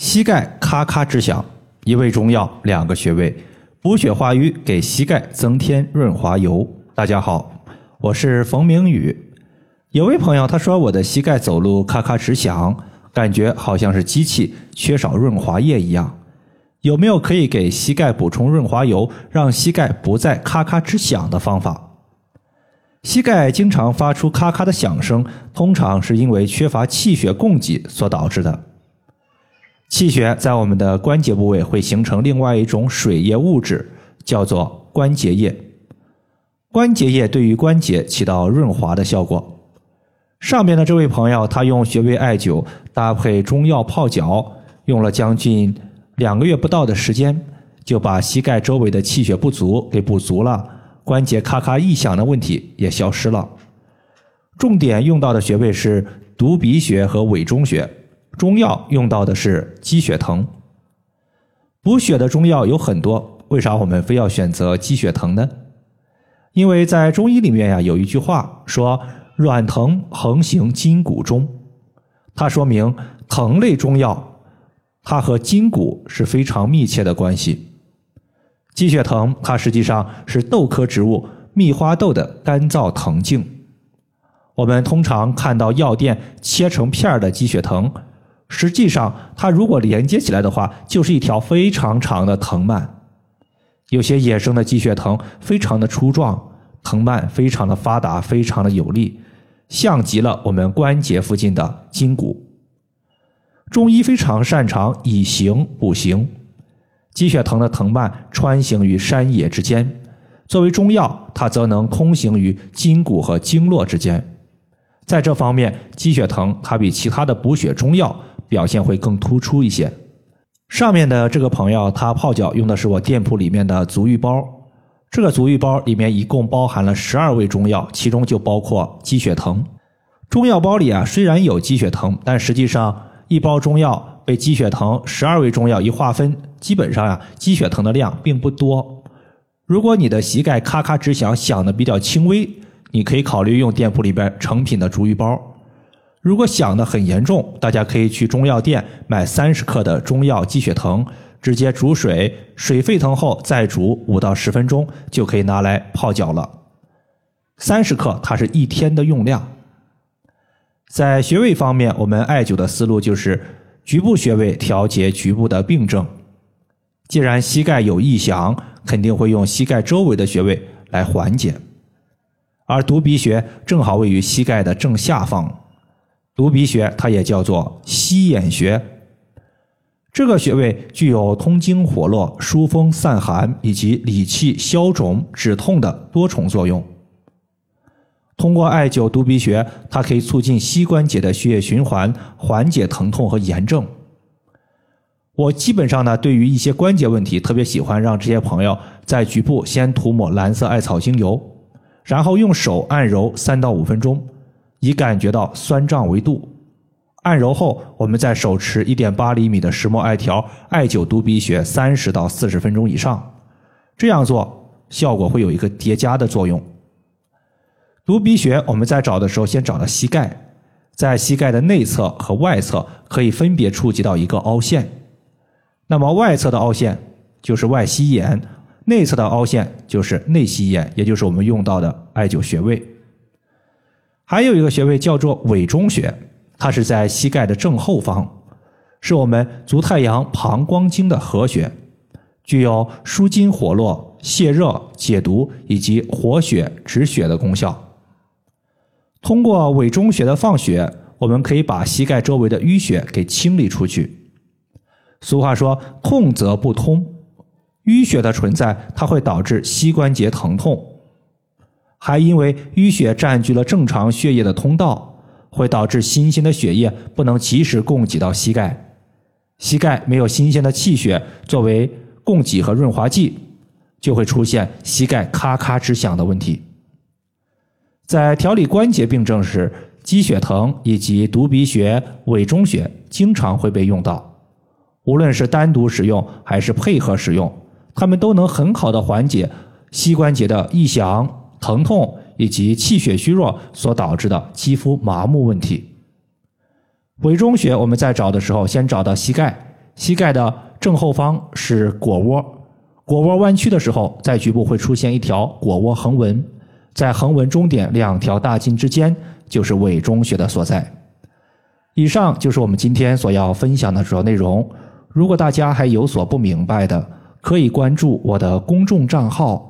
膝盖咔咔直响，一味中药，两个穴位，补血化瘀，给膝盖增添润滑油。大家好，我是冯明宇。有位朋友他说我的膝盖走路咔咔直响，感觉好像是机器缺少润滑液一样。有没有可以给膝盖补充润滑油，让膝盖不再咔咔直响的方法？膝盖经常发出咔咔的响声，通常是因为缺乏气血供给所导致的。气血在我们的关节部位会形成另外一种水液物质，叫做关节液。关节液对于关节起到润滑的效果。上面的这位朋友，他用穴位艾灸搭配中药泡脚，用了将近两个月不到的时间，就把膝盖周围的气血不足给补足了，关节咔咔异响的问题也消失了。重点用到的穴位是犊鼻穴和委中穴。中药用到的是鸡血藤，补血的中药有很多，为啥我们非要选择鸡血藤呢？因为在中医里面呀，有一句话说“软藤横行筋骨中”，它说明藤类中药它和筋骨是非常密切的关系。鸡血藤它实际上是豆科植物蜜花豆的干燥藤茎，我们通常看到药店切成片的鸡血藤。实际上，它如果连接起来的话，就是一条非常长的藤蔓。有些野生的鸡血藤非常的粗壮，藤蔓非常的发达，非常的有力，像极了我们关节附近的筋骨。中医非常擅长以形补形，鸡血藤的藤蔓穿行于山野之间，作为中药，它则能通行于筋骨和经络之间。在这方面，鸡血藤它比其他的补血中药。表现会更突出一些。上面的这个朋友，他泡脚用的是我店铺里面的足浴包。这个足浴包里面一共包含了十二味中药，其中就包括鸡血藤。中药包里啊，虽然有鸡血藤，但实际上一包中药被鸡血藤十二味中药一划分，基本上呀，鸡血藤的量并不多。如果你的膝盖咔咔直响，响的比较轻微，你可以考虑用店铺里边成品的足浴包。如果响的很严重，大家可以去中药店买三十克的中药鸡血藤，直接煮水，水沸腾后再煮五到十分钟，就可以拿来泡脚了。三十克，它是一天的用量。在穴位方面，我们艾灸的思路就是局部穴位调节局部的病症。既然膝盖有异响，肯定会用膝盖周围的穴位来缓解，而犊鼻穴正好位于膝盖的正下方。犊鼻穴，它也叫做膝眼穴。这个穴位具有通经活络、疏风散寒以及理气消肿止痛的多重作用。通过艾灸犊鼻穴，它可以促进膝关节的血液循环，缓解疼痛和炎症。我基本上呢，对于一些关节问题，特别喜欢让这些朋友在局部先涂抹蓝色艾草精油，然后用手按揉三到五分钟。以感觉到酸胀为度，按揉后，我们再手持一点八厘米的石墨艾条艾灸犊鼻穴三十到四十分钟以上。这样做效果会有一个叠加的作用。犊鼻穴我们在找的时候，先找到膝盖，在膝盖的内侧和外侧可以分别触及到一个凹陷。那么外侧的凹陷就是外膝眼，内侧的凹陷就是内膝眼，也就是我们用到的艾灸穴位。还有一个穴位叫做委中穴，它是在膝盖的正后方，是我们足太阳膀胱经的合穴，具有舒筋活络、泻热解毒以及活血止血的功效。通过委中穴的放血，我们可以把膝盖周围的淤血给清理出去。俗话说“痛则不通”，淤血的存在，它会导致膝关节疼痛。还因为淤血占据了正常血液的通道，会导致新鲜的血液不能及时供给到膝盖，膝盖没有新鲜的气血作为供给和润滑剂，就会出现膝盖咔咔直响的问题。在调理关节病症时，鸡血藤以及犊鼻穴、委中穴经常会被用到，无论是单独使用还是配合使用，它们都能很好的缓解膝关节的异响。疼痛以及气血虚弱所导致的肌肤麻木问题。委中穴我们在找的时候，先找到膝盖，膝盖的正后方是腘窝，腘窝弯曲的时候，在局部会出现一条腘窝横纹，在横纹中点两条大筋之间就是委中穴的所在。以上就是我们今天所要分享的主要内容。如果大家还有所不明白的，可以关注我的公众账号“